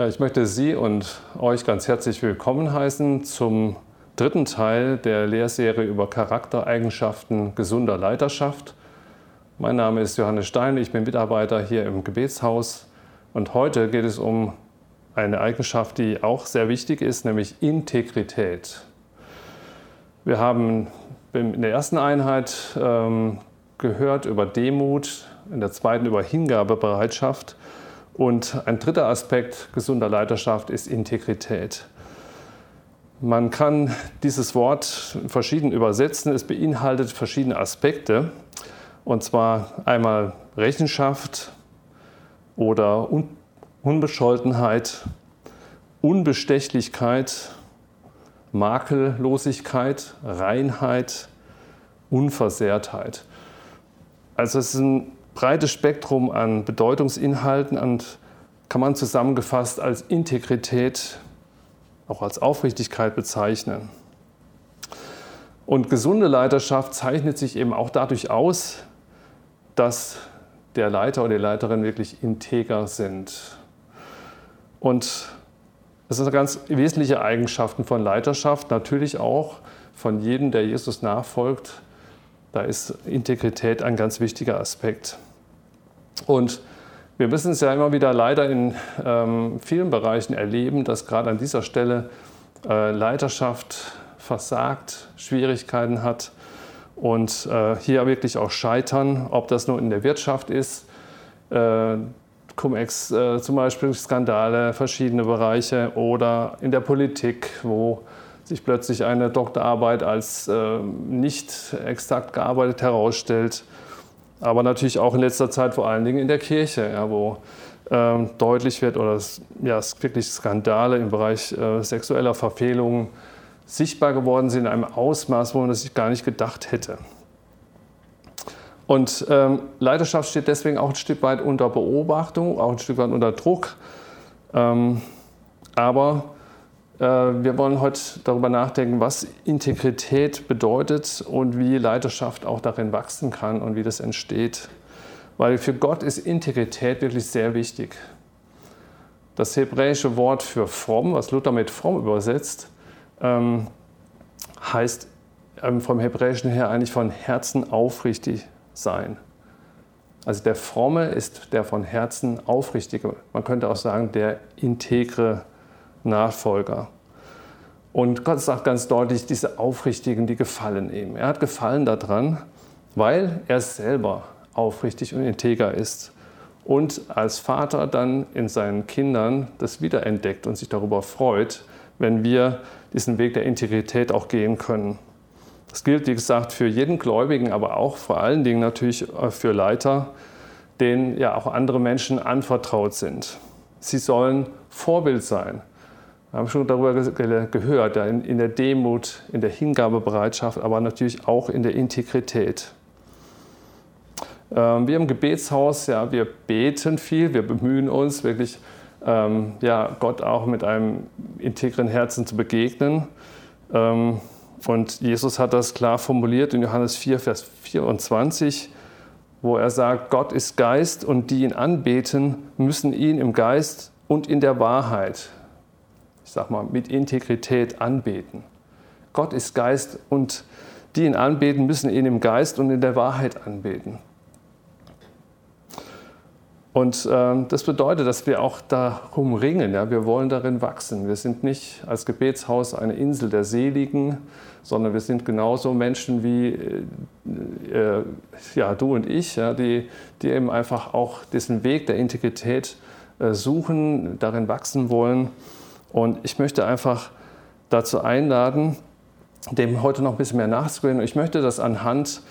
Ja, ich möchte Sie und euch ganz herzlich willkommen heißen zum dritten Teil der Lehrserie über Charaktereigenschaften gesunder Leiterschaft. Mein Name ist Johannes Stein, ich bin Mitarbeiter hier im Gebetshaus und heute geht es um eine Eigenschaft, die auch sehr wichtig ist, nämlich Integrität. Wir haben in der ersten Einheit ähm, gehört über Demut, in der zweiten über Hingabebereitschaft und ein dritter Aspekt gesunder Leiterschaft ist Integrität. Man kann dieses Wort verschieden übersetzen. Es beinhaltet verschiedene Aspekte. Und zwar einmal Rechenschaft oder Unbescholtenheit, Unbestechlichkeit, Makellosigkeit, Reinheit, Unversehrtheit. Also es ist ein breites Spektrum an Bedeutungsinhalten und kann man zusammengefasst als Integrität, auch als Aufrichtigkeit bezeichnen. Und gesunde Leiterschaft zeichnet sich eben auch dadurch aus, dass der Leiter oder die Leiterin wirklich integer sind. Und das sind ganz wesentliche Eigenschaften von Leiterschaft, natürlich auch von jedem, der Jesus nachfolgt. Da ist Integrität ein ganz wichtiger Aspekt. Und wir müssen es ja immer wieder leider in ähm, vielen Bereichen erleben, dass gerade an dieser Stelle äh, Leiterschaft versagt, Schwierigkeiten hat und äh, hier wirklich auch scheitern, ob das nur in der Wirtschaft ist, äh, Cum-Ex äh, zum Beispiel Skandale, verschiedene Bereiche oder in der Politik, wo sich plötzlich eine Doktorarbeit als äh, nicht exakt gearbeitet herausstellt aber natürlich auch in letzter Zeit vor allen Dingen in der Kirche, ja, wo ähm, deutlich wird oder ja, es wirklich Skandale im Bereich äh, sexueller Verfehlungen sichtbar geworden sind in einem Ausmaß, wo man das gar nicht gedacht hätte. Und ähm, Leidenschaft steht deswegen auch ein Stück weit unter Beobachtung, auch ein Stück weit unter Druck. Ähm, aber wir wollen heute darüber nachdenken, was Integrität bedeutet und wie Leiterschaft auch darin wachsen kann und wie das entsteht. Weil für Gott ist Integrität wirklich sehr wichtig. Das hebräische Wort für fromm, was Luther mit fromm übersetzt, ähm, heißt ähm, vom Hebräischen her eigentlich von Herzen aufrichtig sein. Also der Fromme ist der von Herzen aufrichtige. Man könnte auch sagen, der integre Nachfolger. Und Gott sagt ganz deutlich, diese Aufrichtigen, die gefallen ihm. Er hat Gefallen daran, weil er selber aufrichtig und integer ist und als Vater dann in seinen Kindern das wiederentdeckt und sich darüber freut, wenn wir diesen Weg der Integrität auch gehen können. Das gilt, wie gesagt, für jeden Gläubigen, aber auch vor allen Dingen natürlich für Leiter, denen ja auch andere Menschen anvertraut sind. Sie sollen Vorbild sein. Wir haben schon darüber gehört, in der Demut, in der Hingabebereitschaft, aber natürlich auch in der Integrität. Ähm, wir im Gebetshaus, ja, wir beten viel, wir bemühen uns wirklich, ähm, ja, Gott auch mit einem integren Herzen zu begegnen. Ähm, und Jesus hat das klar formuliert in Johannes 4, Vers 24, wo er sagt, Gott ist Geist und die ihn anbeten, müssen ihn im Geist und in der Wahrheit ich sag mal, mit Integrität anbeten. Gott ist Geist und die ihn anbeten, müssen ihn im Geist und in der Wahrheit anbeten. Und äh, das bedeutet, dass wir auch darum ringen. Ja? Wir wollen darin wachsen. Wir sind nicht als Gebetshaus eine Insel der Seligen, sondern wir sind genauso Menschen wie äh, äh, ja, du und ich, ja, die, die eben einfach auch diesen Weg der Integrität äh, suchen, darin wachsen wollen. Und ich möchte einfach dazu einladen, dem heute noch ein bisschen mehr nachzugehen. Ich möchte das anhand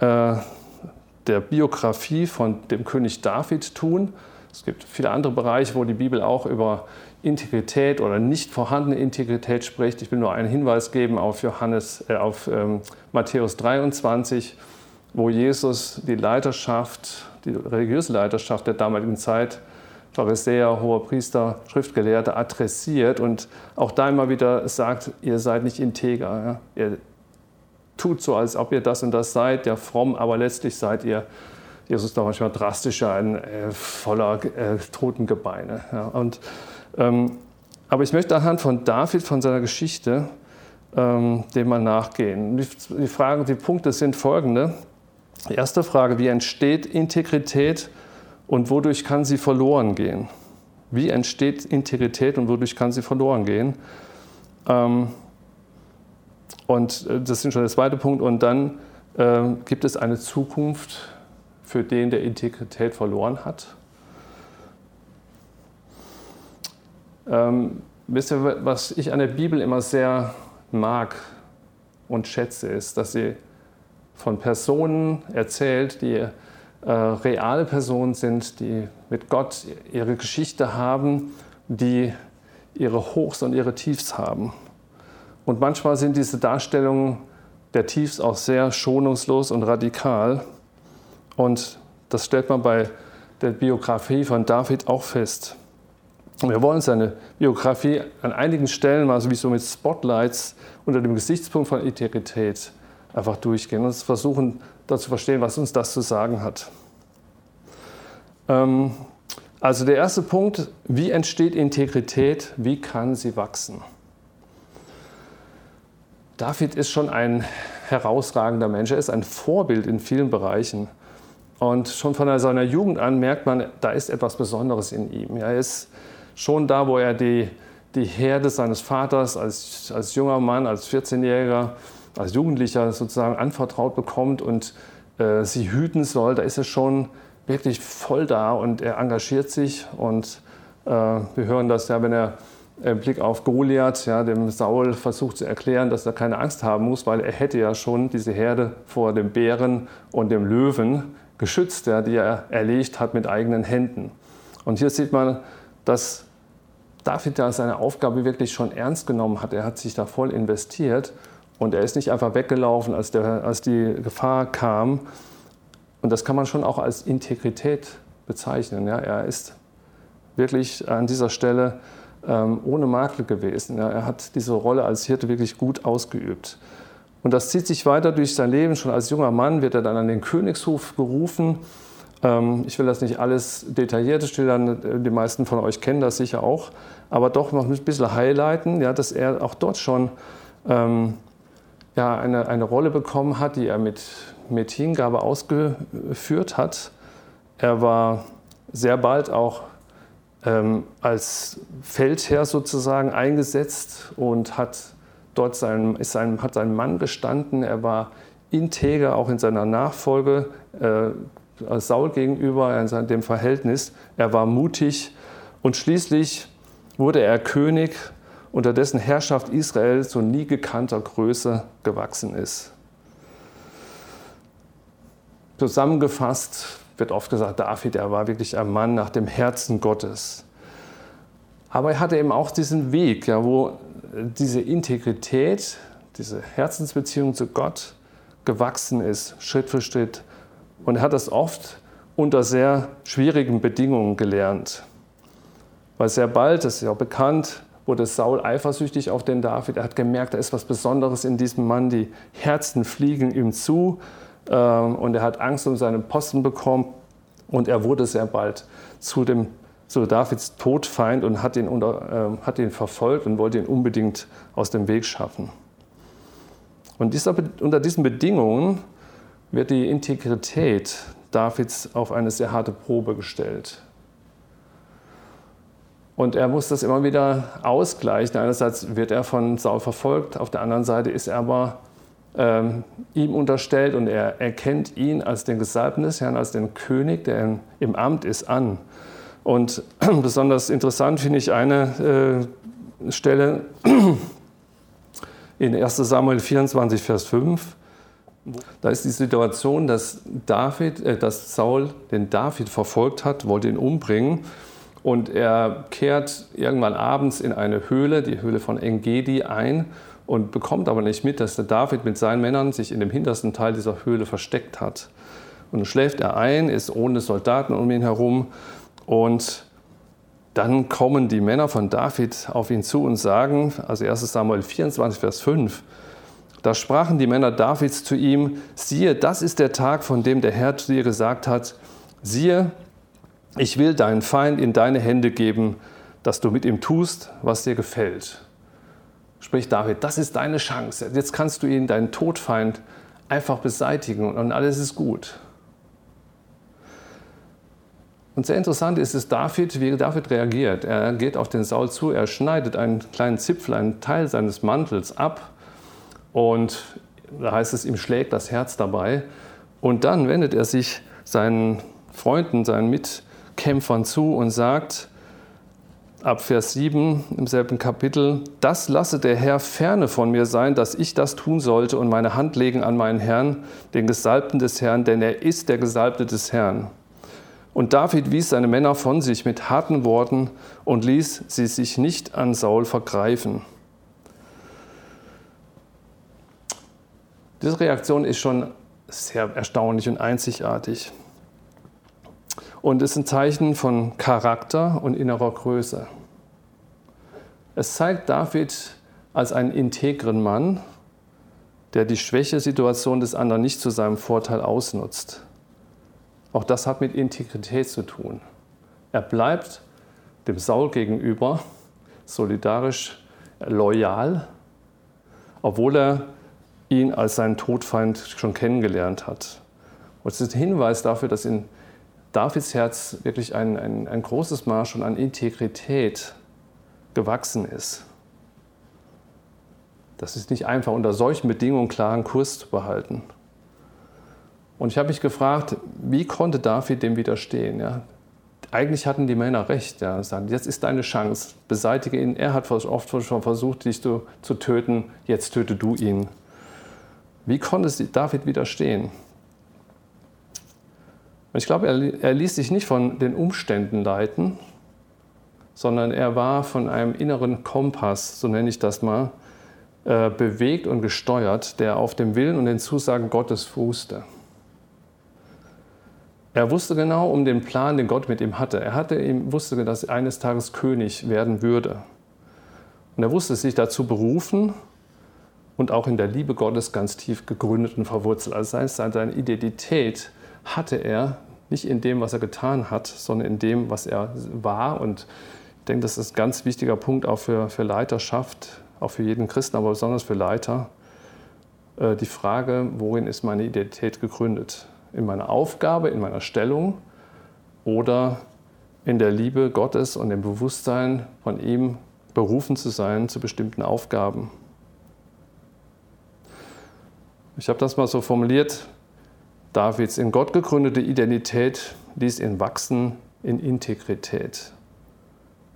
äh, der Biografie von dem König David tun. Es gibt viele andere Bereiche, wo die Bibel auch über Integrität oder nicht vorhandene Integrität spricht. Ich will nur einen Hinweis geben auf, Johannes, äh, auf ähm, Matthäus 23, wo Jesus die Leiterschaft, die religiöse Leiterschaft der damaligen Zeit Pharisäer, hoher Priester, Schriftgelehrte adressiert und auch da immer wieder sagt, ihr seid nicht integer. Ja? Ihr tut so, als ob ihr das und das seid, ja fromm, aber letztlich seid ihr Jesus da manchmal drastischer, ein äh, voller äh, Totengebeine. Ja. Und, ähm, aber ich möchte anhand von David, von seiner Geschichte, ähm, dem mal nachgehen. Die, die, Fragen, die Punkte sind folgende. Die erste Frage, wie entsteht Integrität und wodurch kann sie verloren gehen? Wie entsteht Integrität und wodurch kann sie verloren gehen? Ähm, und äh, das ist schon der zweite Punkt. Und dann äh, gibt es eine Zukunft für den, der Integrität verloren hat? Ähm, wisst ihr, was ich an der Bibel immer sehr mag und schätze, ist, dass sie von Personen erzählt, die äh, reale Personen sind, die mit Gott ihre Geschichte haben, die ihre Hochs und ihre Tiefs haben. Und manchmal sind diese Darstellungen der Tiefs auch sehr schonungslos und radikal. Und das stellt man bei der Biografie von David auch fest. Wir wollen seine Biografie an einigen Stellen mal so wie so mit Spotlights unter dem Gesichtspunkt von Integrität einfach durchgehen und versuchen, da zu verstehen, was uns das zu sagen hat. Ähm, also der erste Punkt, wie entsteht Integrität, wie kann sie wachsen? David ist schon ein herausragender Mensch, er ist ein Vorbild in vielen Bereichen. Und schon von seiner Jugend an merkt man, da ist etwas Besonderes in ihm. Er ist schon da, wo er die, die Herde seines Vaters als, als junger Mann, als 14-Jähriger, als Jugendlicher sozusagen anvertraut bekommt und äh, sie hüten soll, da ist er schon wirklich voll da und er engagiert sich. Und äh, wir hören das ja, wenn er im Blick auf Goliath, ja, dem Saul versucht zu erklären, dass er keine Angst haben muss, weil er hätte ja schon diese Herde vor dem Bären und dem Löwen geschützt, ja, die er erlegt hat mit eigenen Händen. Und hier sieht man, dass David da seine Aufgabe wirklich schon ernst genommen hat. Er hat sich da voll investiert und er ist nicht einfach weggelaufen, als, der, als die Gefahr kam. Und das kann man schon auch als Integrität bezeichnen. Ja. Er ist wirklich an dieser Stelle ähm, ohne Makel gewesen. Ja. Er hat diese Rolle als Hirte wirklich gut ausgeübt. Und das zieht sich weiter durch sein Leben. Schon als junger Mann wird er dann an den Königshof gerufen. Ähm, ich will das nicht alles detailliert schildern, die meisten von euch kennen das sicher auch, aber doch noch ein bisschen highlighten, ja, dass er auch dort schon ähm, ja, eine, eine Rolle bekommen hat, die er mit, mit Hingabe ausgeführt hat. Er war sehr bald auch ähm, als Feldherr sozusagen eingesetzt und hat dort seinem, ist seinem, hat seinem Mann gestanden. Er war integer auch in seiner Nachfolge äh, Saul gegenüber, in dem Verhältnis. Er war mutig und schließlich wurde er König, unter dessen Herrschaft Israel zu nie gekannter Größe gewachsen ist. Zusammengefasst wird oft gesagt, David, er war wirklich ein Mann nach dem Herzen Gottes. Aber er hatte eben auch diesen Weg, ja, wo diese Integrität, diese Herzensbeziehung zu Gott gewachsen ist, Schritt für Schritt. Und er hat das oft unter sehr schwierigen Bedingungen gelernt. Weil sehr bald, das ist ja auch bekannt, wurde Saul eifersüchtig auf den David. Er hat gemerkt, da ist was Besonderes in diesem Mann. Die Herzen fliegen ihm zu ähm, und er hat Angst um seinen Posten bekommen. Und er wurde sehr bald zu dem zu Davids Todfeind und hat ihn, unter, äh, hat ihn verfolgt und wollte ihn unbedingt aus dem Weg schaffen. Und dieser, unter diesen Bedingungen wird die Integrität Davids auf eine sehr harte Probe gestellt. Und er muss das immer wieder ausgleichen. Einerseits wird er von Saul verfolgt, auf der anderen Seite ist er aber ähm, ihm unterstellt und er erkennt ihn als den Gesalbten des Herrn, als den König, der im Amt ist, an. Und besonders interessant finde ich eine äh, Stelle in 1 Samuel 24, Vers 5. Da ist die Situation, dass, David, äh, dass Saul den David verfolgt hat, wollte ihn umbringen. Und er kehrt irgendwann abends in eine Höhle, die Höhle von Engedi, ein und bekommt aber nicht mit, dass der David mit seinen Männern sich in dem hintersten Teil dieser Höhle versteckt hat. Und dann schläft er ein, ist ohne Soldaten um ihn herum und dann kommen die Männer von David auf ihn zu und sagen, also 1 Samuel 24, Vers 5, Da sprachen die Männer Davids zu ihm, siehe, das ist der Tag, von dem der Herr zu dir gesagt hat, siehe, ich will deinen Feind in deine Hände geben, dass du mit ihm tust, was dir gefällt. Sprich David, das ist deine Chance. Jetzt kannst du ihn, deinen Todfeind, einfach beseitigen und alles ist gut. Und sehr interessant ist es David, wie David reagiert. Er geht auf den Saul zu, er schneidet einen kleinen Zipfel, einen Teil seines Mantels ab und da heißt es, ihm schlägt das Herz dabei. Und dann wendet er sich seinen Freunden, seinen Mitkämpfern zu und sagt, ab Vers 7 im selben Kapitel, das lasse der Herr ferne von mir sein, dass ich das tun sollte und meine Hand legen an meinen Herrn, den Gesalbten des Herrn, denn er ist der Gesalbte des Herrn. Und David wies seine Männer von sich mit harten Worten und ließ sie sich nicht an Saul vergreifen. Diese Reaktion ist schon sehr erstaunlich und einzigartig. Und ist ein Zeichen von Charakter und innerer Größe. Es zeigt David als einen integren Mann, der die Schwächesituation des anderen nicht zu seinem Vorteil ausnutzt. Auch das hat mit Integrität zu tun. Er bleibt dem Saul gegenüber solidarisch loyal, obwohl er ihn als seinen Todfeind schon kennengelernt hat. Und es ist ein Hinweis dafür, dass in Davids Herz wirklich ein, ein, ein großes Maß schon an Integrität gewachsen ist. Das ist nicht einfach, unter solchen Bedingungen klaren Kurs zu behalten. Und ich habe mich gefragt, wie konnte David dem widerstehen? Ja? Eigentlich hatten die Männer recht. Ja, sagen, jetzt ist deine Chance, beseitige ihn. Er hat oft schon versucht, dich zu, zu töten, jetzt töte du ihn. Wie konnte David widerstehen? Ich glaube, er, er ließ sich nicht von den Umständen leiten, sondern er war von einem inneren Kompass, so nenne ich das mal, äh, bewegt und gesteuert, der auf dem Willen und den Zusagen Gottes fußte. Er wusste genau um den Plan, den Gott mit ihm hatte. Er hatte ihm, wusste, dass er eines Tages König werden würde. Und er wusste sich dazu berufen und auch in der Liebe Gottes ganz tief gegründet und verwurzelt. Also seine Identität hatte er nicht in dem, was er getan hat, sondern in dem, was er war. Und ich denke, das ist ein ganz wichtiger Punkt auch für, für Leiterschaft, auch für jeden Christen, aber besonders für Leiter. Äh, die Frage, worin ist meine Identität gegründet? In meiner Aufgabe, in meiner Stellung oder in der Liebe Gottes und dem Bewusstsein, von ihm berufen zu sein zu bestimmten Aufgaben. Ich habe das mal so formuliert, Davids in Gott gegründete Identität ließ ihn wachsen in Integrität.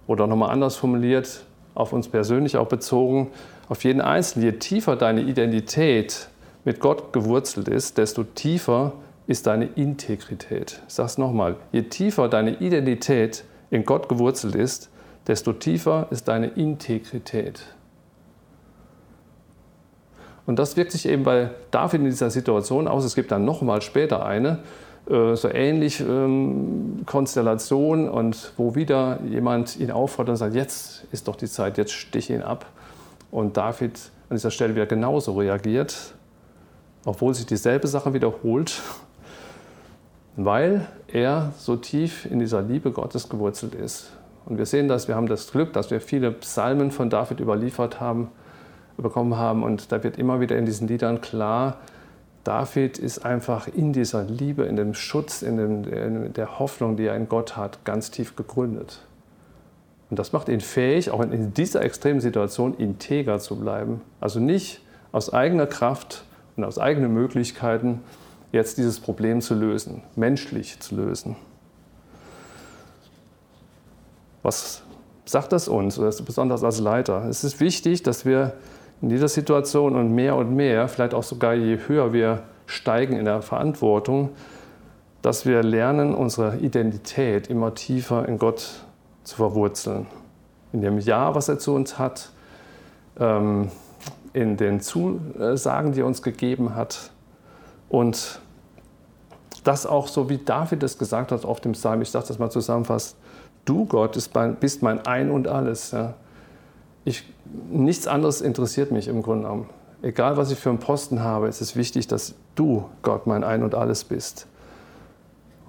Oder nochmal anders formuliert, auf uns persönlich auch bezogen, auf jeden Einzelnen, je tiefer deine Identität mit Gott gewurzelt ist, desto tiefer ist deine Integrität. Ich sage es nochmal, je tiefer deine Identität in Gott gewurzelt ist, desto tiefer ist deine Integrität. Und das wirkt sich eben bei David in dieser Situation aus. Es gibt dann nochmal später eine, äh, so ähnlich ähm, Konstellation und wo wieder jemand ihn auffordert und sagt, jetzt ist doch die Zeit, jetzt stich ihn ab. Und David an dieser Stelle wieder genauso reagiert, obwohl sich dieselbe Sache wiederholt, weil er so tief in dieser Liebe Gottes gewurzelt ist. Und wir sehen das, wir haben das Glück, dass wir viele Psalmen von David überliefert haben, bekommen haben. Und da wird immer wieder in diesen Liedern klar, David ist einfach in dieser Liebe, in dem Schutz, in, dem, in der Hoffnung, die er in Gott hat, ganz tief gegründet. Und das macht ihn fähig, auch in dieser extremen Situation integer zu bleiben. Also nicht aus eigener Kraft und aus eigenen Möglichkeiten jetzt dieses Problem zu lösen, menschlich zu lösen. Was sagt das uns, besonders als Leiter? Es ist wichtig, dass wir in dieser Situation und mehr und mehr, vielleicht auch sogar je höher wir steigen in der Verantwortung, dass wir lernen, unsere Identität immer tiefer in Gott zu verwurzeln. In dem Ja, was er zu uns hat, ähm, in den Zusagen, die er uns gegeben hat. Und das auch so, wie David es gesagt hat auf dem Psalm, ich sage das mal zusammenfassend, du Gott bist mein Ein und alles. Ich, nichts anderes interessiert mich im Grunde genommen. egal was ich für einen Posten habe, ist es wichtig, dass du, Gott, mein Ein und alles bist.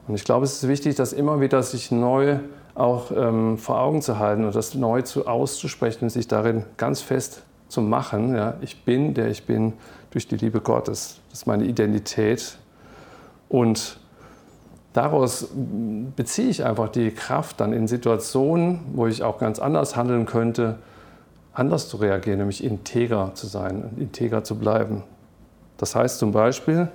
Und ich glaube, es ist wichtig, das immer wieder sich neu auch ähm, vor Augen zu halten und das neu zu, auszusprechen und sich darin ganz fest zu machen. Ja, ich bin, der ich bin, durch die Liebe Gottes. Das ist meine Identität. Und daraus beziehe ich einfach die Kraft dann in Situationen, wo ich auch ganz anders handeln könnte, anders zu reagieren, nämlich integer zu sein, integer zu bleiben. Das heißt zum Beispiel,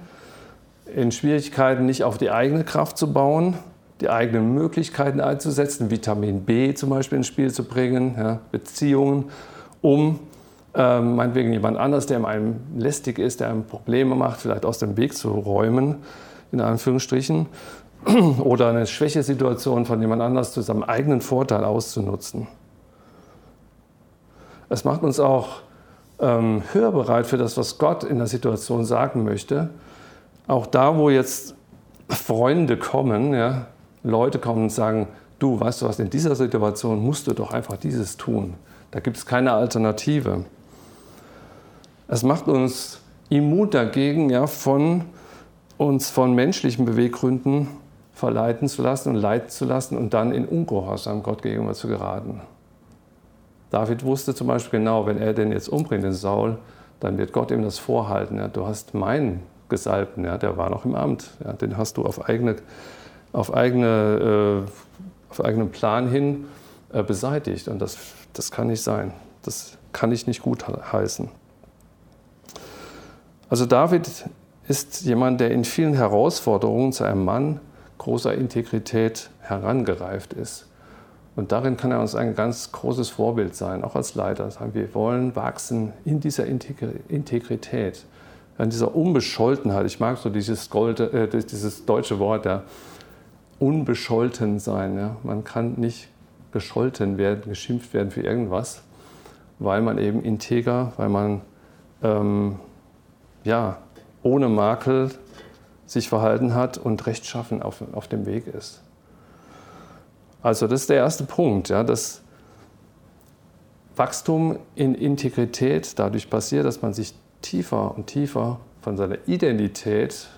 in Schwierigkeiten nicht auf die eigene Kraft zu bauen, die eigenen Möglichkeiten einzusetzen, Vitamin B zum Beispiel ins Spiel zu bringen, ja, Beziehungen, um äh, meinetwegen jemand anders, der einem lästig ist, der einem Probleme macht, vielleicht aus dem Weg zu räumen, in Anführungsstrichen, oder eine Schwächesituation von jemand anders zu seinem eigenen Vorteil auszunutzen. Es macht uns auch ähm, hörbereit für das, was Gott in der Situation sagen möchte. Auch da, wo jetzt Freunde kommen, ja, Leute kommen und sagen, du, weißt du was, in dieser Situation musst du doch einfach dieses tun. Da gibt es keine Alternative. Es macht uns immun dagegen, ja, von uns von menschlichen Beweggründen verleiten zu lassen und leiten zu lassen und dann in Ungehorsam Gott gegenüber zu geraten. David wusste zum Beispiel genau, wenn er den jetzt umbringt, den Saul, dann wird Gott ihm das vorhalten. Ja, du hast meinen Gesalbten, ja, der war noch im Amt, ja, den hast du auf, eigene, auf, eigene, äh, auf eigenen Plan hin äh, beseitigt. Und das, das kann nicht sein. Das kann ich nicht gut heißen. Also David ist jemand, der in vielen Herausforderungen zu einem Mann großer Integrität herangereift ist. Und darin kann er uns ein ganz großes Vorbild sein, auch als Leiter. Wir wollen wachsen in dieser Integrität, in dieser Unbescholtenheit. Ich mag so dieses, Gold, äh, dieses deutsche Wort, ja, unbescholten sein. Ja. Man kann nicht gescholten werden, geschimpft werden für irgendwas, weil man eben integer, weil man ähm, ja, ohne Makel sich verhalten hat und rechtschaffen auf, auf dem Weg ist. Also das ist der erste Punkt, ja, dass Wachstum in Integrität dadurch passiert, dass man sich tiefer und tiefer von seiner Identität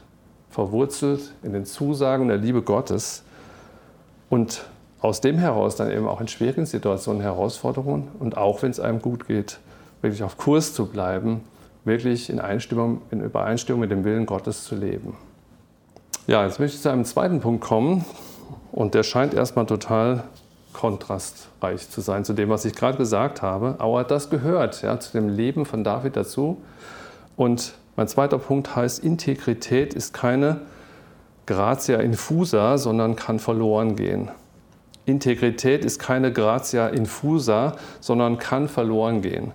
verwurzelt in den Zusagen der Liebe Gottes und aus dem heraus dann eben auch in schwierigen Situationen Herausforderungen und auch wenn es einem gut geht, wirklich auf Kurs zu bleiben, wirklich in, Einstimmung, in Übereinstimmung mit dem Willen Gottes zu leben. Ja, jetzt möchte ich zu einem zweiten Punkt kommen, und der scheint erstmal total kontrastreich zu sein zu dem, was ich gerade gesagt habe. Aber das gehört ja, zu dem Leben von David dazu. Und mein zweiter Punkt heißt, Integrität ist keine Gratia infusa, sondern kann verloren gehen. Integrität ist keine Gratia infusa, sondern kann verloren gehen.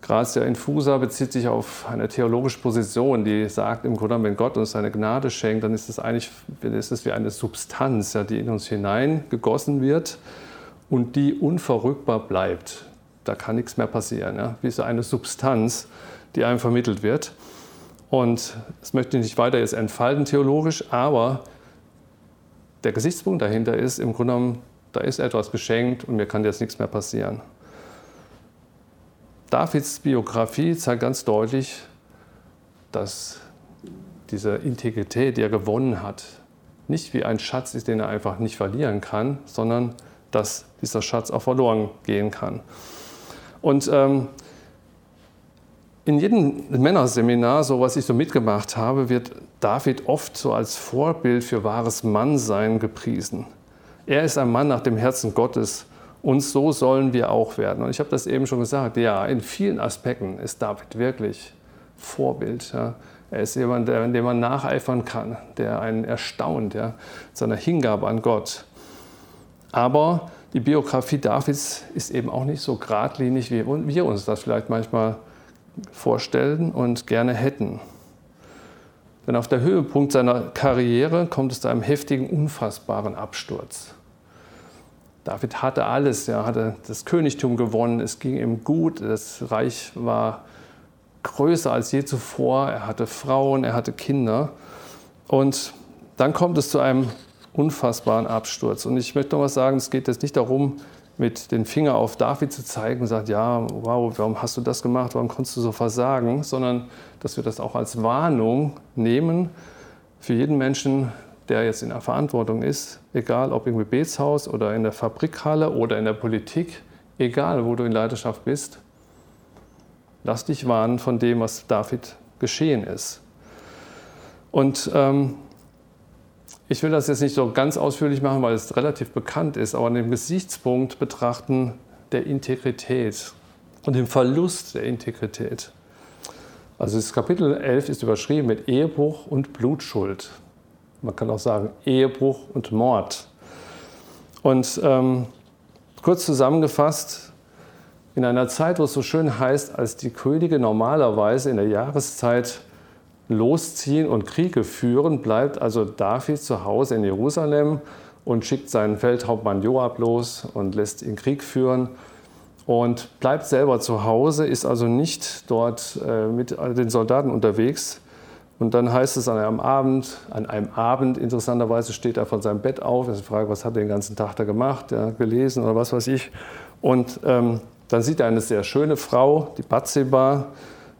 Gratia infusa bezieht sich auf eine theologische Position, die sagt im Grunde, wenn Gott uns seine Gnade schenkt, dann ist es eigentlich ist es wie eine Substanz, ja, die in uns hineingegossen wird und die unverrückbar bleibt. Da kann nichts mehr passieren, ja, wie so eine Substanz, die einem vermittelt wird. Und das möchte ich nicht weiter jetzt entfalten theologisch, aber der Gesichtspunkt dahinter ist im Grunde genommen, da ist etwas geschenkt und mir kann jetzt nichts mehr passieren. Davids Biografie zeigt ganz deutlich, dass diese Integrität, die er gewonnen hat, nicht wie ein Schatz ist, den er einfach nicht verlieren kann, sondern dass dieser Schatz auch verloren gehen kann. Und ähm, in jedem Männerseminar, so was ich so mitgemacht habe, wird David oft so als Vorbild für wahres Mannsein gepriesen. Er ist ein Mann nach dem Herzen Gottes und so sollen wir auch werden. Und ich habe das eben schon gesagt, ja, in vielen Aspekten ist David wirklich Vorbild. Ja. Er ist jemand, der, dem man nacheifern kann, der einen erstaunt, ja, seiner Hingabe an Gott. Aber die Biografie Davids ist eben auch nicht so geradlinig, wie wir uns das vielleicht manchmal vorstellen und gerne hätten. Denn auf der Höhepunkt seiner Karriere kommt es zu einem heftigen, unfassbaren Absturz. David hatte alles, er hatte das Königtum gewonnen, es ging ihm gut, das Reich war größer als je zuvor, er hatte Frauen, er hatte Kinder. Und dann kommt es zu einem unfassbaren Absturz. Und ich möchte noch mal sagen, es geht jetzt nicht darum, mit dem Finger auf David zu zeigen und sagt, ja, wow, warum hast du das gemacht, warum konntest du so versagen, sondern dass wir das auch als Warnung nehmen für jeden Menschen, der jetzt in der Verantwortung ist, egal ob im Gebetshaus oder in der Fabrikhalle oder in der Politik, egal wo du in Leidenschaft bist, lass dich warnen von dem, was David geschehen ist. Und ähm, ich will das jetzt nicht so ganz ausführlich machen, weil es relativ bekannt ist, aber an dem Gesichtspunkt betrachten der Integrität und dem Verlust der Integrität. Also das Kapitel 11 ist überschrieben mit Ehebruch und Blutschuld. Man kann auch sagen Ehebruch und Mord. Und ähm, kurz zusammengefasst, in einer Zeit, wo es so schön heißt, als die Könige normalerweise in der Jahreszeit losziehen und Kriege führen, bleibt also David zu Hause in Jerusalem und schickt seinen Feldhauptmann Joab los und lässt ihn Krieg führen und bleibt selber zu Hause, ist also nicht dort äh, mit den Soldaten unterwegs. Und dann heißt es an einem Abend, an einem Abend interessanterweise steht er von seinem Bett auf, ist die Frage, was hat er den ganzen Tag da gemacht, ja, gelesen oder was weiß ich. Und ähm, dann sieht er eine sehr schöne Frau, die Bathseba,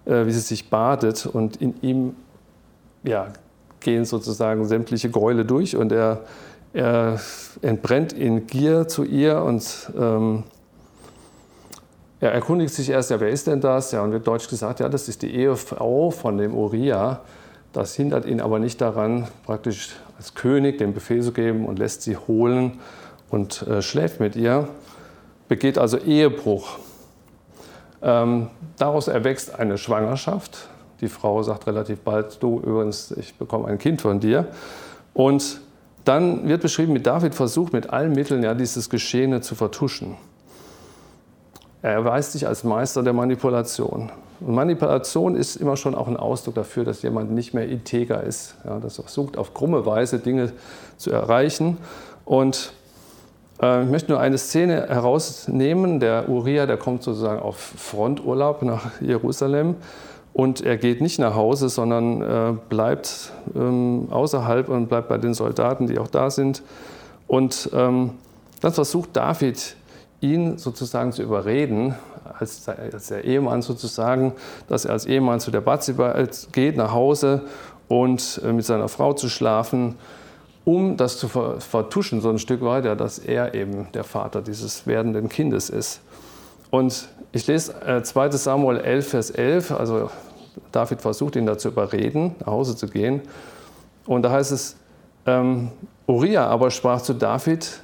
äh, wie sie sich badet und in ihm ja, gehen sozusagen sämtliche Gräule durch und er, er entbrennt in Gier zu ihr und ähm, er erkundigt sich erst, ja, wer ist denn das? Ja, und wird deutsch gesagt, ja, das ist die Ehefrau von dem Uriah. Das hindert ihn aber nicht daran, praktisch als König den Befehl zu geben und lässt sie holen und äh, schläft mit ihr, begeht also Ehebruch. Ähm, daraus erwächst eine Schwangerschaft. Die Frau sagt relativ bald, du übrigens, ich bekomme ein Kind von dir. Und dann wird beschrieben, mit David versucht mit allen Mitteln ja dieses Geschehene zu vertuschen. Er erweist sich als Meister der Manipulation. Und Manipulation ist immer schon auch ein Ausdruck dafür, dass jemand nicht mehr integer ist. Ja, das versucht auf krumme Weise Dinge zu erreichen. Und äh, ich möchte nur eine Szene herausnehmen. Der Uriah, der kommt sozusagen auf Fronturlaub nach Jerusalem und er geht nicht nach Hause, sondern äh, bleibt ähm, außerhalb und bleibt bei den Soldaten, die auch da sind. Und ähm, dann versucht David, ihn sozusagen zu überreden, als, als der Ehemann sozusagen, dass er als Ehemann zu der Bathseba geht, nach Hause und äh, mit seiner Frau zu schlafen um das zu vertuschen, so ein Stück weiter, dass er eben der Vater dieses werdenden Kindes ist. Und ich lese äh, 2 Samuel 11, Vers 11, also David versucht ihn da zu überreden, nach Hause zu gehen. Und da heißt es, ähm, Uriah aber sprach zu David,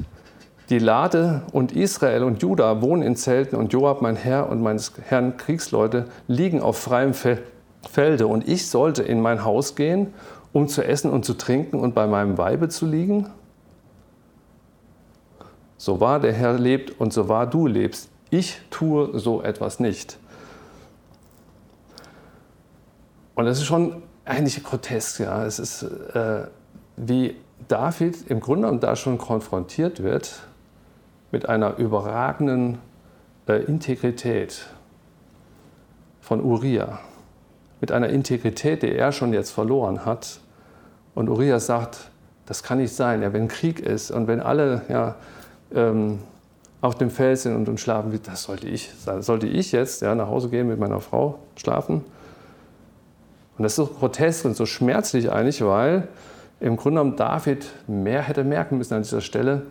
die Lade und Israel und Juda wohnen in Zelten und Joab, mein Herr und meines Herrn Kriegsleute, liegen auf freiem Felde und ich sollte in mein Haus gehen um zu essen und zu trinken und bei meinem Weibe zu liegen? So wahr der Herr lebt und so wahr du lebst, ich tue so etwas nicht. Und das ist schon eigentlich grotesk. Ja. Es ist, äh, wie David im Grunde genommen da schon konfrontiert wird mit einer überragenden äh, Integrität von Uriah, mit einer Integrität, die er schon jetzt verloren hat und Urias sagt, das kann nicht sein, ja, wenn Krieg ist und wenn alle ja, ähm, auf dem Feld sind und, und schlafen, das sollte ich, sollte ich jetzt ja, nach Hause gehen mit meiner Frau schlafen. Und das ist so grotesk und so schmerzlich eigentlich, weil im Grunde genommen David mehr hätte merken müssen an dieser Stelle,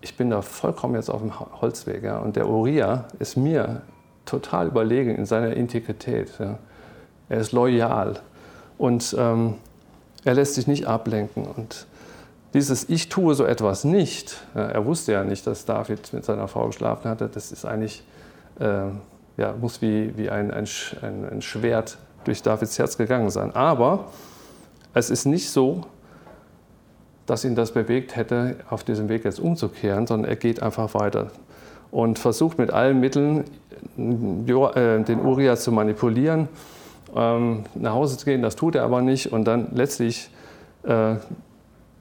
ich bin da vollkommen jetzt auf dem Holzweg. Ja, und der Uriah ist mir total überlegen in seiner Integrität. Ja. Er ist loyal. Und ähm, er lässt sich nicht ablenken. Und dieses Ich tue so etwas nicht, er wusste ja nicht, dass David mit seiner Frau geschlafen hatte, das ist eigentlich, äh, ja, muss wie, wie ein, ein, ein Schwert durch Davids Herz gegangen sein. Aber es ist nicht so, dass ihn das bewegt hätte, auf diesem Weg jetzt umzukehren, sondern er geht einfach weiter und versucht mit allen Mitteln, äh, den Uriah zu manipulieren ähm, nach Hause zu gehen. Das tut er aber nicht. Und dann letztlich äh,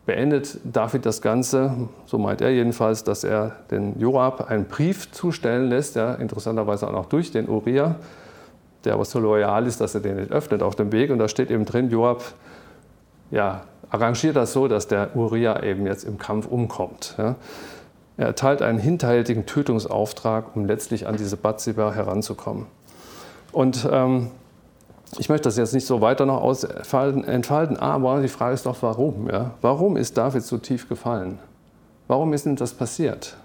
beendet David das Ganze, so meint er jedenfalls, dass er den Joab einen Brief zustellen lässt, ja, interessanterweise auch noch durch den Uriah, der aber so loyal ist, dass er den nicht öffnet auf dem Weg. Und da steht eben drin, Joab ja, arrangiert das so, dass der Uriah eben jetzt im Kampf umkommt. Ja. Er erteilt einen hinterhältigen Tötungsauftrag, um letztlich an diese Bathseba heranzukommen. Und ähm, ich möchte das jetzt nicht so weiter noch entfalten, aber die Frage ist doch, warum? Ja? Warum ist David so tief gefallen? Warum ist ihm das passiert?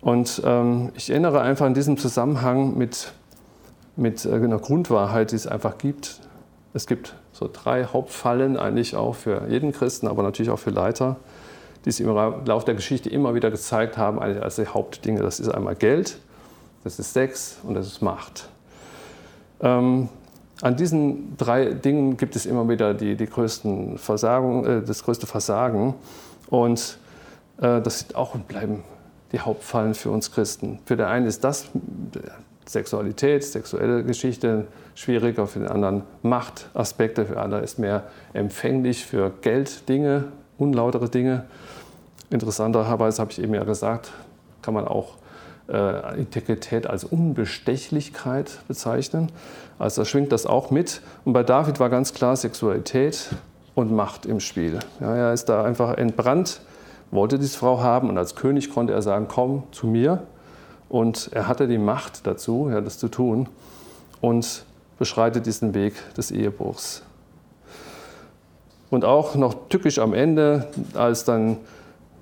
Und ähm, ich erinnere einfach in diesem Zusammenhang mit, mit äh, einer Grundwahrheit, die es einfach gibt. Es gibt so drei Hauptfallen eigentlich auch für jeden Christen, aber natürlich auch für Leiter die sich im Laufe der Geschichte immer wieder gezeigt haben, als die Hauptdinge. Das ist einmal Geld, das ist Sex und das ist Macht. Ähm, an diesen drei Dingen gibt es immer wieder die, die größten Versagen, äh, das größte Versagen. Und äh, das sind auch und bleiben die Hauptfallen für uns Christen. Für den einen ist das Sexualität, sexuelle Geschichte schwieriger, für den anderen Machtaspekte, für andere ist mehr empfänglich für Gelddinge, unlautere Dinge. Interessanterweise habe ich eben ja gesagt, kann man auch äh, Integrität als Unbestechlichkeit bezeichnen. Also schwingt das auch mit. Und bei David war ganz klar Sexualität und Macht im Spiel. Ja, er ist da einfach entbrannt, wollte diese Frau haben und als König konnte er sagen, komm zu mir. Und er hatte die Macht dazu, ja, das zu tun und beschreitet diesen Weg des Ehebruchs. Und auch noch tückisch am Ende, als dann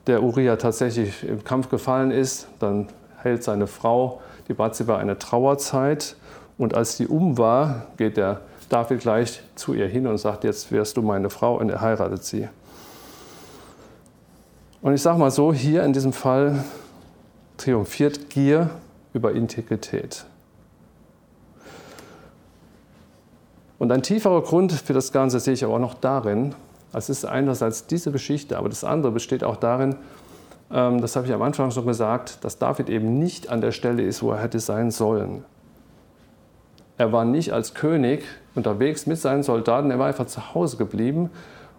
der Uriah tatsächlich im Kampf gefallen ist, dann hält seine Frau, die Bathseba, eine Trauerzeit. Und als sie um war, geht der David gleich zu ihr hin und sagt, jetzt wirst du meine Frau und er heiratet sie. Und ich sage mal so, hier in diesem Fall triumphiert Gier über Integrität. Und ein tieferer Grund für das Ganze sehe ich aber auch noch darin, es ist einerseits diese Geschichte, aber das andere besteht auch darin, ähm, das habe ich am Anfang schon gesagt, dass David eben nicht an der Stelle ist, wo er hätte sein sollen. Er war nicht als König unterwegs mit seinen Soldaten, er war einfach zu Hause geblieben.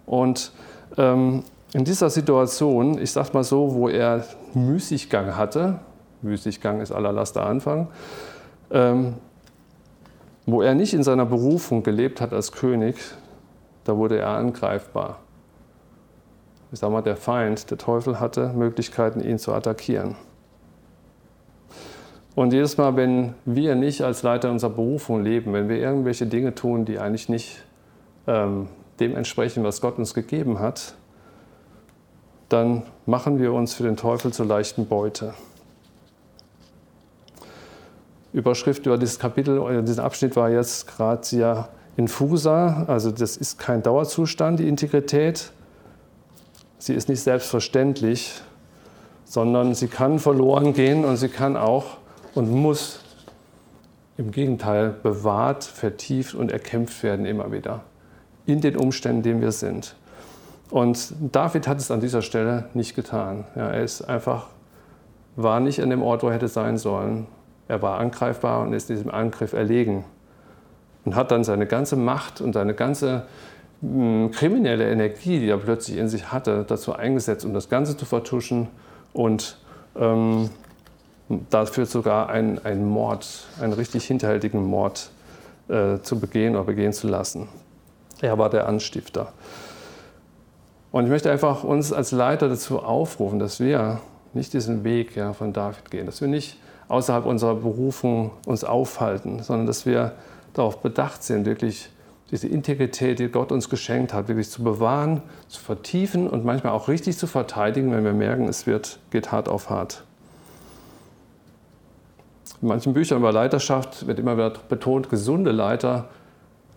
Und ähm, in dieser Situation, ich sage mal so, wo er Müßiggang hatte, Müßiggang ist aller Laster Anfang, ähm, wo er nicht in seiner Berufung gelebt hat als König, da wurde er angreifbar. Ich sage mal, der Feind, der Teufel hatte Möglichkeiten, ihn zu attackieren. Und jedes Mal, wenn wir nicht als Leiter unserer Berufung leben, wenn wir irgendwelche Dinge tun, die eigentlich nicht ähm, dem entsprechen, was Gott uns gegeben hat, dann machen wir uns für den Teufel zur leichten Beute. Überschrift über dieses Kapitel, oder diesen Abschnitt war jetzt Gratia infusa, also das ist kein Dauerzustand, die Integrität. Sie ist nicht selbstverständlich, sondern sie kann verloren gehen und sie kann auch und muss im Gegenteil bewahrt, vertieft und erkämpft werden immer wieder in den Umständen, in denen wir sind. Und David hat es an dieser Stelle nicht getan. Ja, er ist einfach, war nicht an dem Ort, wo er hätte sein sollen. Er war angreifbar und ist diesem Angriff erlegen und hat dann seine ganze Macht und seine ganze mh, hm, kriminelle Energie, die er plötzlich in sich hatte, dazu eingesetzt, um das Ganze zu vertuschen und ähm, dafür sogar einen, einen Mord, einen richtig hinterhältigen Mord äh, zu begehen oder begehen zu lassen. Er war der Anstifter. Und ich möchte einfach uns als Leiter dazu aufrufen, dass wir nicht diesen Weg ja, von David gehen, dass wir nicht außerhalb unserer Berufung uns aufhalten, sondern dass wir darauf bedacht sind, wirklich diese Integrität, die Gott uns geschenkt hat, wirklich zu bewahren, zu vertiefen und manchmal auch richtig zu verteidigen, wenn wir merken, es wird, geht hart auf hart. In manchen Büchern über Leiterschaft wird immer wieder betont, gesunde Leiter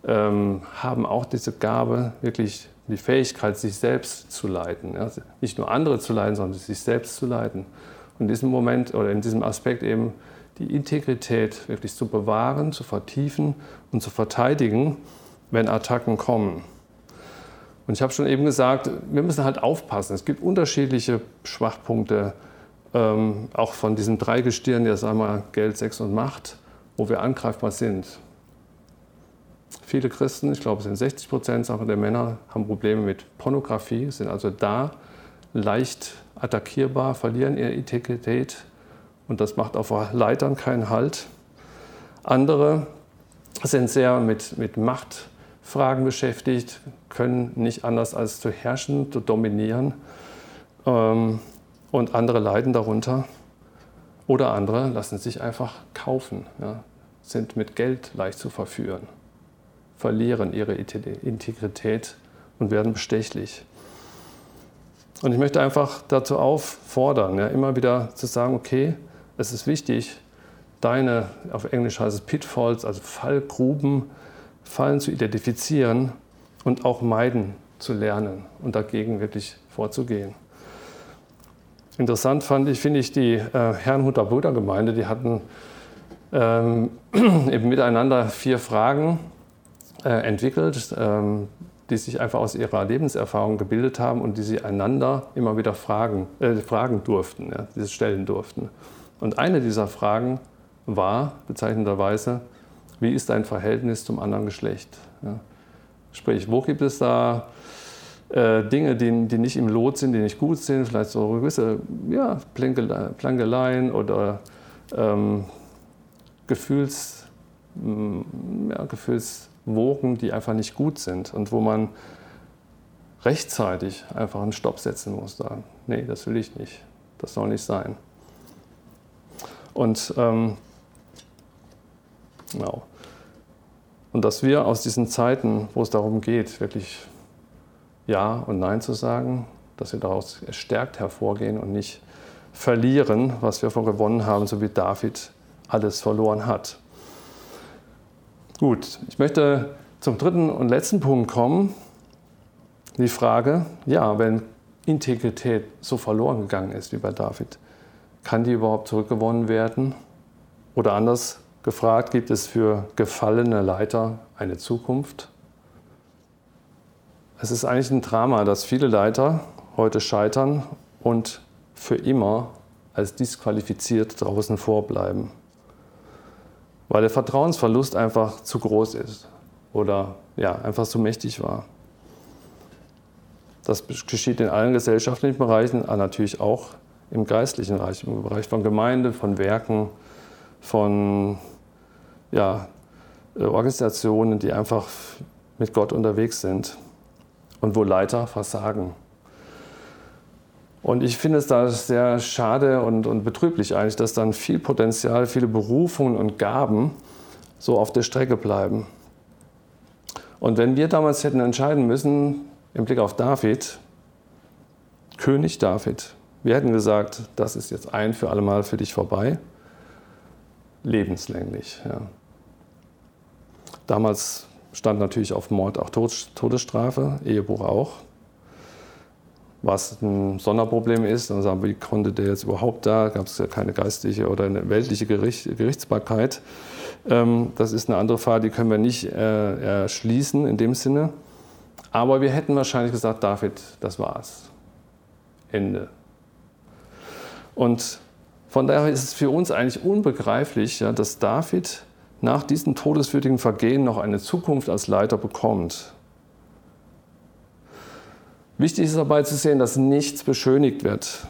ähm, haben auch diese Gabe, wirklich die Fähigkeit, sich selbst zu leiten. Ja? Nicht nur andere zu leiten, sondern sich selbst zu leiten. Und in diesem Moment oder in diesem Aspekt eben die Integrität wirklich zu bewahren, zu vertiefen und zu verteidigen, wenn Attacken kommen. Und ich habe schon eben gesagt, wir müssen halt aufpassen. Es gibt unterschiedliche Schwachpunkte, ähm, auch von diesem Dreigestirn, ja sagen wir Geld, Sex und Macht, wo wir angreifbar sind. Viele Christen, ich glaube es sind 60 Prozent der Männer, haben Probleme mit Pornografie, sind also da leicht attackierbar, verlieren ihre Integrität und das macht auf Leitern keinen Halt. Andere sind sehr mit, mit Machtfragen beschäftigt, können nicht anders als zu herrschen, zu dominieren. Ähm, und andere leiden darunter. Oder andere lassen sich einfach kaufen, ja, sind mit Geld leicht zu verführen, verlieren ihre Integrität und werden bestechlich. Und ich möchte einfach dazu auffordern, ja, immer wieder zu sagen, okay, es ist wichtig, deine, auf Englisch heißt es Pitfalls, also Fallgruben, Fallen zu identifizieren und auch meiden zu lernen und dagegen wirklich vorzugehen. Interessant fand ich, finde ich, die äh, Herrnhuter Brüdergemeinde, die hatten ähm, eben miteinander vier Fragen entwickelt, ähm, die sich einfach aus ihrer Lebenserfahrung gebildet haben und die sie einander immer wieder fragen, äh, fragen durften, ja, diese stellen durften. Und eine dieser Fragen war bezeichnenderweise, wie ist dein Verhältnis zum anderen Geschlecht? Ja. Sprich, wo gibt es da äh, Dinge, die, die, nicht im Lot sind, die nicht gut sind, vielleicht so gewisse ja, Plankeleien oder ähm, Gefühls, ja, Gefühlswogen, die einfach nicht gut sind und wo man rechtzeitig einfach einen Stopp setzen muss. Da, nee, das will ich nicht. Das soll nicht sein. Und ähm, genau. Und dass wir aus diesen Zeiten, wo es darum geht, wirklich Ja und Nein zu sagen, dass wir daraus stärkt hervorgehen und nicht verlieren, was wir von gewonnen haben, so wie David alles verloren hat. Gut, ich möchte zum dritten und letzten Punkt kommen. Die Frage, ja, wenn Integrität so verloren gegangen ist wie bei David, kann die überhaupt zurückgewonnen werden? Oder anders gefragt, gibt es für gefallene Leiter eine Zukunft? Es ist eigentlich ein Drama, dass viele Leiter heute scheitern und für immer als disqualifiziert draußen vorbleiben, weil der Vertrauensverlust einfach zu groß ist oder ja, einfach zu mächtig war. Das geschieht in allen gesellschaftlichen Bereichen, aber natürlich auch im geistlichen Bereich, im Bereich von Gemeinde, von Werken, von ja, äh, Organisationen, die einfach mit Gott unterwegs sind und wo Leiter versagen. Und ich finde es da sehr schade und, und betrüblich eigentlich, dass dann viel Potenzial, viele Berufungen und Gaben so auf der Strecke bleiben. Und wenn wir damals hätten entscheiden müssen, im Blick auf David, König David, wir hätten gesagt, das ist jetzt ein für alle Mal für dich vorbei, lebenslänglich. Ja. Damals stand natürlich auf Mord auch Todesstrafe, Ehebruch auch. Was ein Sonderproblem ist, dann sagen wie konnte der jetzt überhaupt da? Gab es ja keine geistliche oder eine weltliche Gericht, Gerichtsbarkeit. Ähm, das ist eine andere Frage, die können wir nicht äh, erschließen in dem Sinne. Aber wir hätten wahrscheinlich gesagt, David, das war's. Ende. Und von daher ist es für uns eigentlich unbegreiflich, ja, dass David nach diesem todeswürdigen Vergehen noch eine Zukunft als Leiter bekommt. Wichtig ist dabei zu sehen, dass nichts beschönigt wird,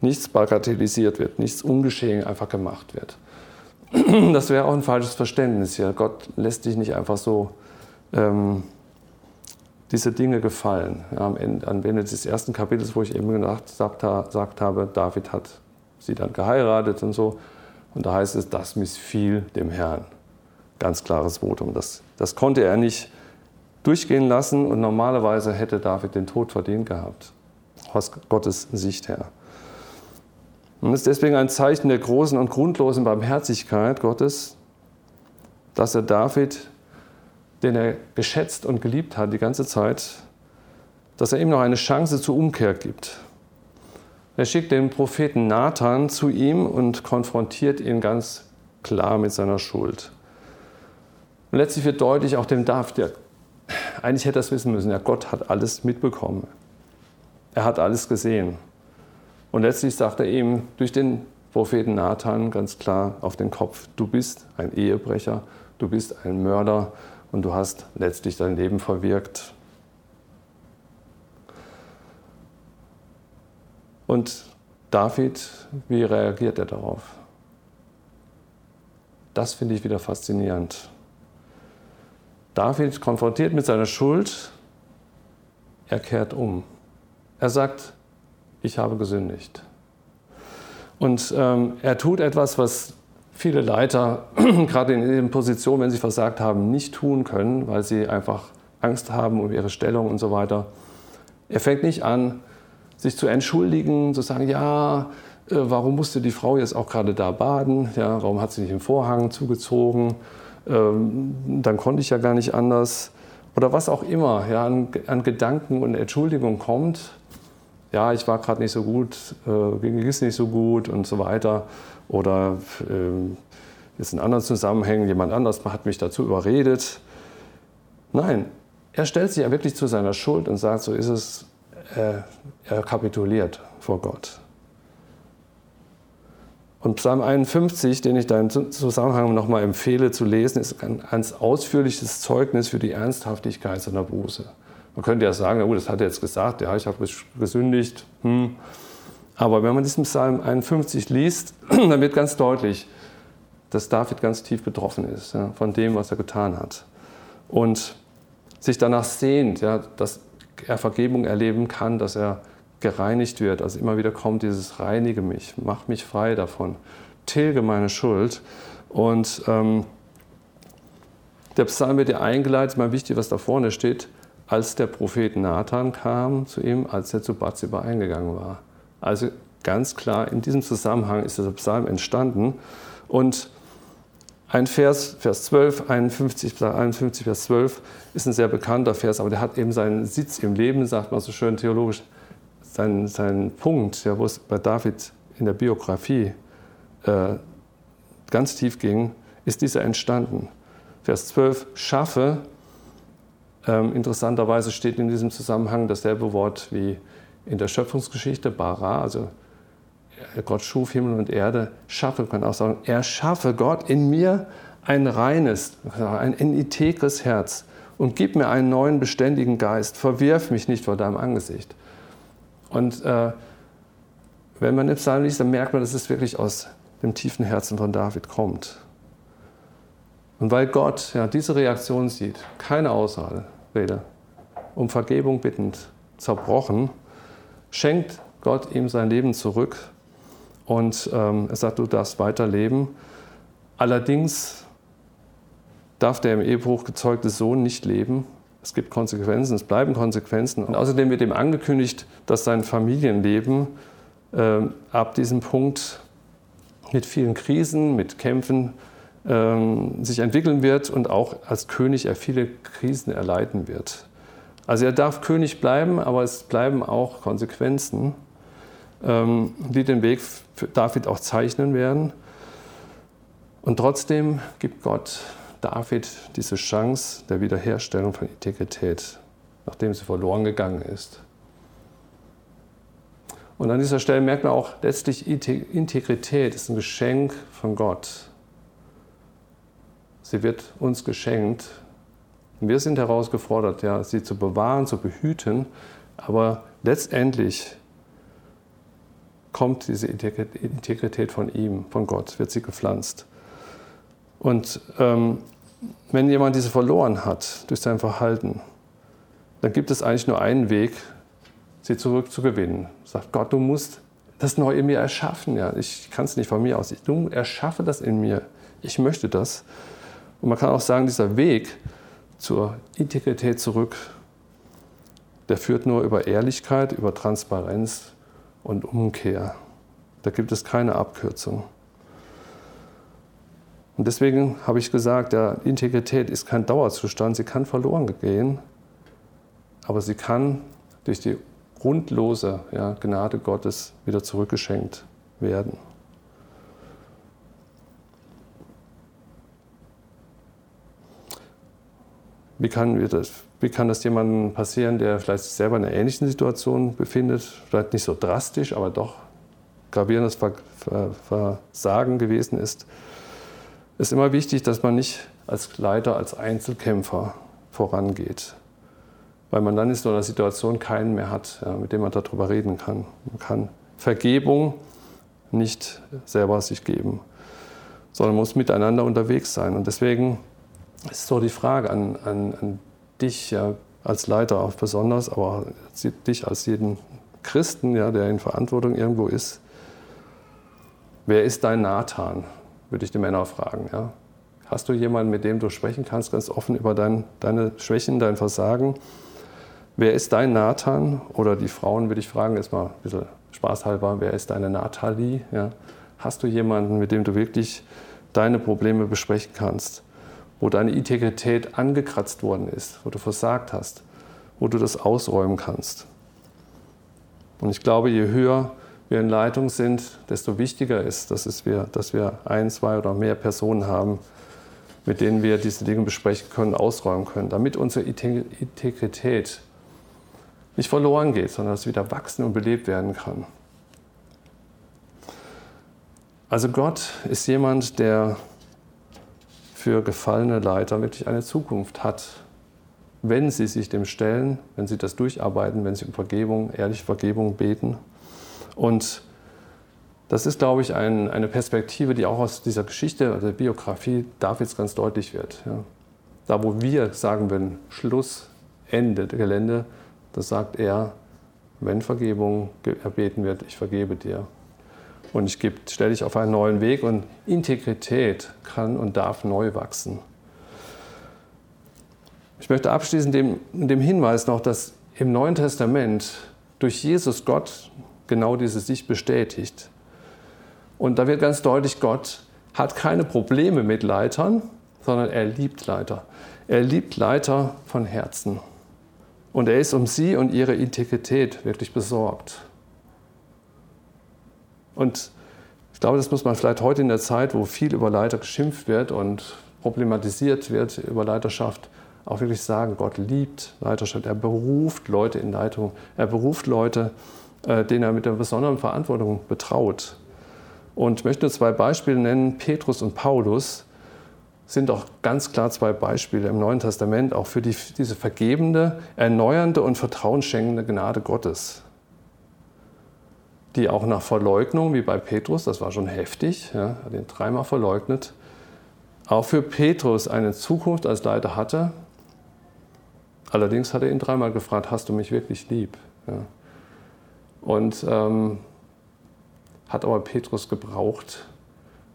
nichts bagatellisiert wird, nichts ungeschehen einfach gemacht wird. Das wäre auch ein falsches Verständnis hier. Gott lässt dich nicht einfach so ähm, diese Dinge gefallen. Ja, am, Ende, am Ende des ersten Kapitels, wo ich eben gesagt, gesagt habe, David hat sie dann geheiratet und so. Und da heißt es, das missfiel dem Herrn. Ganz klares Votum. Das, das konnte er nicht durchgehen lassen und normalerweise hätte David den Tod verdient gehabt, aus Gottes Sicht her. Und es ist deswegen ein Zeichen der großen und grundlosen Barmherzigkeit Gottes, dass er David, den er geschätzt und geliebt hat die ganze Zeit, dass er ihm noch eine Chance zur Umkehr gibt. Er schickt den Propheten Nathan zu ihm und konfrontiert ihn ganz klar mit seiner Schuld. Und letztlich wird deutlich auch dem David, eigentlich hätte er es wissen müssen, ja, Gott hat alles mitbekommen. Er hat alles gesehen. Und letztlich sagt er ihm durch den Propheten Nathan ganz klar auf den Kopf, du bist ein Ehebrecher, du bist ein Mörder und du hast letztlich dein Leben verwirkt. Und David, wie reagiert er darauf? Das finde ich wieder faszinierend. David konfrontiert mit seiner Schuld, er kehrt um. Er sagt, ich habe gesündigt. Und ähm, er tut etwas, was viele Leiter, gerade in ihren Positionen, wenn sie versagt haben, nicht tun können, weil sie einfach Angst haben um ihre Stellung und so weiter. Er fängt nicht an, sich zu entschuldigen, zu sagen, ja, äh, warum musste die Frau jetzt auch gerade da baden? Ja, warum hat sie nicht den Vorhang zugezogen? Ähm, dann konnte ich ja gar nicht anders. Oder was auch immer ja, an, an Gedanken und Entschuldigung kommt. Ja, ich war gerade nicht so gut, äh, ging es nicht so gut und so weiter. Oder äh, jetzt in anderen Zusammenhängen, jemand anders hat mich dazu überredet. Nein, er stellt sich ja wirklich zu seiner Schuld und sagt, so ist es, äh, er kapituliert vor Gott. Und Psalm 51, den ich da im Zusammenhang nochmal empfehle zu lesen, ist ein ganz ausführliches Zeugnis für die Ernsthaftigkeit seiner Buße. Man könnte ja sagen, na das hat er jetzt gesagt, ja, ich habe gesündigt. Hm. Aber wenn man diesen Psalm 51 liest, dann wird ganz deutlich, dass David ganz tief betroffen ist ja, von dem, was er getan hat. Und sich danach sehnt, ja, dass er Vergebung erleben kann, dass er gereinigt wird. Also immer wieder kommt dieses Reinige mich, mach mich frei davon, tilge meine Schuld. Und ähm, der Psalm wird ja eingeleitet, mal wichtig, was da vorne steht, als der Prophet Nathan kam zu ihm, als er zu Bathseba eingegangen war. Also ganz klar, in diesem Zusammenhang ist dieser Psalm entstanden. Und ein Vers, Vers 12, 51, 51, Vers 12, ist ein sehr bekannter Vers, aber der hat eben seinen Sitz im Leben, sagt man so schön theologisch, sein, sein Punkt, ja, wo es bei David in der Biografie äh, ganz tief ging, ist dieser entstanden. Vers 12, schaffe, ähm, interessanterweise steht in diesem Zusammenhang dasselbe Wort wie in der Schöpfungsgeschichte, bara, also Gott schuf Himmel und Erde, schaffe, kann auch sagen, er schaffe Gott in mir ein reines, ein integres Herz und gib mir einen neuen beständigen Geist, verwirf mich nicht vor deinem Angesicht. Und äh, wenn man den Psalm liest, dann merkt man, dass es wirklich aus dem tiefen Herzen von David kommt. Und weil Gott ja, diese Reaktion sieht, keine Ausrede, um Vergebung bittend, zerbrochen, schenkt Gott ihm sein Leben zurück und ähm, er sagt, du darfst weiterleben. Allerdings darf der im Ehebruch gezeugte Sohn nicht leben, es gibt Konsequenzen, es bleiben Konsequenzen. Und außerdem wird ihm angekündigt, dass sein Familienleben äh, ab diesem Punkt mit vielen Krisen, mit Kämpfen äh, sich entwickeln wird und auch als König er viele Krisen erleiden wird. Also er darf König bleiben, aber es bleiben auch Konsequenzen, ähm, die den Weg für David auch zeichnen werden. Und trotzdem gibt Gott David diese Chance der Wiederherstellung von Integrität, nachdem sie verloren gegangen ist. Und an dieser Stelle merkt man auch, letztlich Integrität ist ein Geschenk von Gott. Sie wird uns geschenkt. Und wir sind herausgefordert, ja, sie zu bewahren, zu behüten. Aber letztendlich kommt diese Integrität von ihm, von Gott, wird sie gepflanzt. Und ähm, wenn jemand diese verloren hat durch sein Verhalten, dann gibt es eigentlich nur einen Weg, sie zurückzugewinnen. Sagt Gott, du musst das neu in mir erschaffen. Ja, ich kann es nicht von mir aus. Du erschaffe das in mir. Ich möchte das. Und man kann auch sagen, dieser Weg zur Integrität zurück, der führt nur über Ehrlichkeit, über Transparenz und Umkehr. Da gibt es keine Abkürzung. Und deswegen habe ich gesagt, ja, Integrität ist kein Dauerzustand, sie kann verloren gehen, aber sie kann durch die grundlose ja, Gnade Gottes wieder zurückgeschenkt werden. Wie kann, das, wie kann das jemandem passieren, der vielleicht sich selber in einer ähnlichen Situation befindet? Vielleicht nicht so drastisch, aber doch gravierendes Versagen gewesen ist ist immer wichtig, dass man nicht als Leiter, als Einzelkämpfer vorangeht, weil man dann in so einer Situation keinen mehr hat, ja, mit dem man darüber reden kann. Man kann Vergebung nicht selber sich geben, sondern muss miteinander unterwegs sein. Und deswegen ist so die Frage an, an, an dich ja, als Leiter auch besonders, aber dich als jeden Christen, ja, der in Verantwortung irgendwo ist, wer ist dein Nathan? Würde ich die Männer fragen. Ja. Hast du jemanden, mit dem du sprechen kannst, ganz offen über dein, deine Schwächen, dein Versagen? Wer ist dein Nathan? Oder die Frauen würde ich fragen, jetzt mal ein bisschen spaßhalber, wer ist deine Nathalie? Ja. Hast du jemanden, mit dem du wirklich deine Probleme besprechen kannst? Wo deine Integrität angekratzt worden ist, wo du versagt hast, wo du das ausräumen kannst? Und ich glaube, je höher wir in Leitung sind, desto wichtiger ist, dass, es wir, dass wir ein, zwei oder mehr Personen haben, mit denen wir diese Dinge besprechen können, ausräumen können, damit unsere Integrität nicht verloren geht, sondern dass wieder wachsen und belebt werden kann. Also Gott ist jemand, der für gefallene Leiter wirklich eine Zukunft hat, wenn sie sich dem stellen, wenn sie das durcharbeiten, wenn sie um Vergebung, ehrliche Vergebung beten. Und das ist, glaube ich, ein, eine Perspektive, die auch aus dieser Geschichte, also der Biografie Davids ganz deutlich wird. Ja. Da, wo wir sagen würden, Schluss, Ende Gelände, das sagt er, wenn Vergebung erbeten wird, ich vergebe dir. Und ich stelle dich auf einen neuen Weg und Integrität kann und darf neu wachsen. Ich möchte abschließen dem, dem Hinweis noch, dass im Neuen Testament durch Jesus Gott genau diese Sicht bestätigt. Und da wird ganz deutlich, Gott hat keine Probleme mit Leitern, sondern er liebt Leiter. Er liebt Leiter von Herzen. Und er ist um sie und ihre Integrität wirklich besorgt. Und ich glaube, das muss man vielleicht heute in der Zeit, wo viel über Leiter geschimpft wird und problematisiert wird über Leiterschaft, auch wirklich sagen, Gott liebt Leiterschaft. Er beruft Leute in Leitung. Er beruft Leute, äh, denen er mit einer besonderen Verantwortung betraut. Und ich möchte zwei Beispiele nennen. Petrus und Paulus sind auch ganz klar zwei Beispiele im Neuen Testament auch für die, diese vergebende, erneuernde und vertrauensschenkende Gnade Gottes, die auch nach Verleugnung, wie bei Petrus, das war schon heftig, ja, hat ihn dreimal verleugnet, auch für Petrus eine Zukunft als Leiter hatte, Allerdings hat er ihn dreimal gefragt, hast du mich wirklich lieb? Ja. Und ähm, hat aber Petrus gebraucht,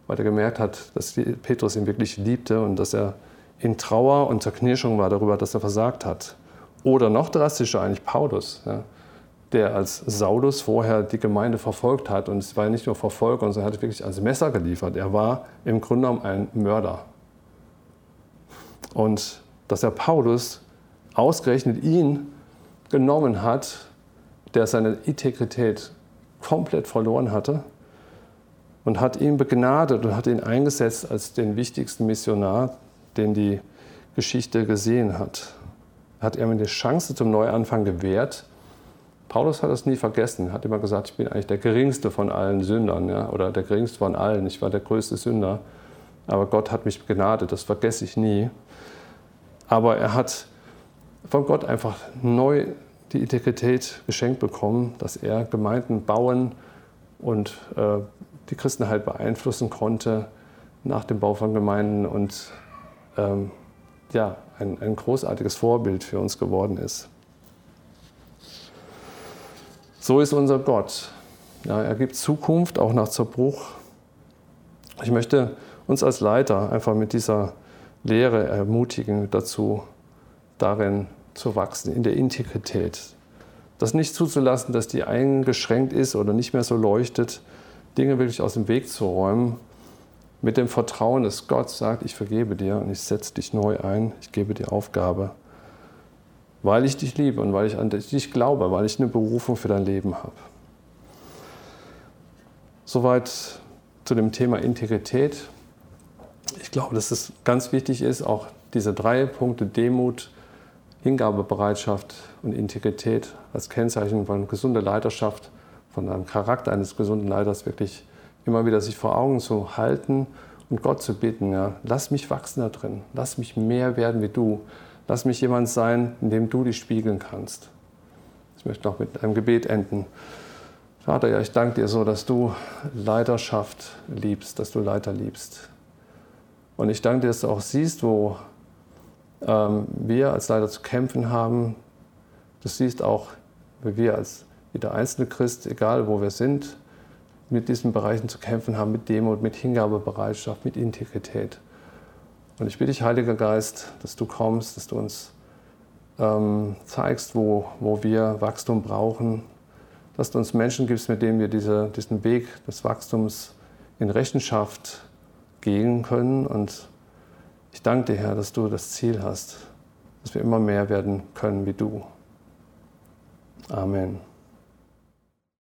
weil er gemerkt hat, dass Petrus ihn wirklich liebte und dass er in Trauer und Zerknirschung war darüber, dass er versagt hat. Oder noch drastischer eigentlich Paulus, ja, der als Saulus vorher die Gemeinde verfolgt hat. Und es war nicht nur Verfolger, sondern er hat wirklich als Messer geliefert. Er war im Grunde genommen ein Mörder. Und dass er Paulus ausgerechnet ihn genommen hat, der seine Integrität komplett verloren hatte und hat ihn begnadet und hat ihn eingesetzt als den wichtigsten Missionar, den die Geschichte gesehen hat. Hat er mir die Chance zum Neuanfang gewährt. Paulus hat das nie vergessen, hat immer gesagt, ich bin eigentlich der geringste von allen Sündern ja, oder der geringste von allen, ich war der größte Sünder. Aber Gott hat mich begnadet, das vergesse ich nie. Aber er hat von Gott einfach neu die Integrität geschenkt bekommen, dass er Gemeinden bauen und äh, die Christenheit beeinflussen konnte nach dem Bau von Gemeinden und ähm, ja, ein, ein großartiges Vorbild für uns geworden ist. So ist unser Gott. Ja, er gibt Zukunft auch nach Zerbruch. Ich möchte uns als Leiter einfach mit dieser Lehre ermutigen dazu, darin zu wachsen, in der Integrität. Das nicht zuzulassen, dass die eingeschränkt ist oder nicht mehr so leuchtet, Dinge wirklich aus dem Weg zu räumen, mit dem Vertrauen, dass Gott sagt, ich vergebe dir und ich setze dich neu ein, ich gebe dir Aufgabe, weil ich dich liebe und weil ich an dich glaube, weil ich eine Berufung für dein Leben habe. Soweit zu dem Thema Integrität. Ich glaube, dass es ganz wichtig ist, auch diese drei Punkte Demut, Hingabebereitschaft und Integrität als Kennzeichen von gesunder Leiterschaft, von einem Charakter eines gesunden Leiters wirklich immer wieder sich vor Augen zu halten und Gott zu bitten, ja, lass mich wachsen da drin, lass mich mehr werden wie du, lass mich jemand sein, in dem du dich spiegeln kannst. Ich möchte noch mit einem Gebet enden. Vater, ja, ich danke dir so, dass du Leiterschaft liebst, dass du Leiter liebst. Und ich danke dir, dass du auch siehst, wo wir als Leiter zu kämpfen haben. Du siehst auch, wie wir als jeder einzelne Christ, egal wo wir sind, mit diesen Bereichen zu kämpfen haben, mit Demut, mit Hingabebereitschaft, mit Integrität. Und ich bitte dich, Heiliger Geist, dass du kommst, dass du uns ähm, zeigst, wo, wo wir Wachstum brauchen, dass du uns Menschen gibst, mit denen wir diese, diesen Weg des Wachstums in Rechenschaft gehen können. Und ich danke dir, Herr, dass du das Ziel hast, dass wir immer mehr werden können wie du. Amen.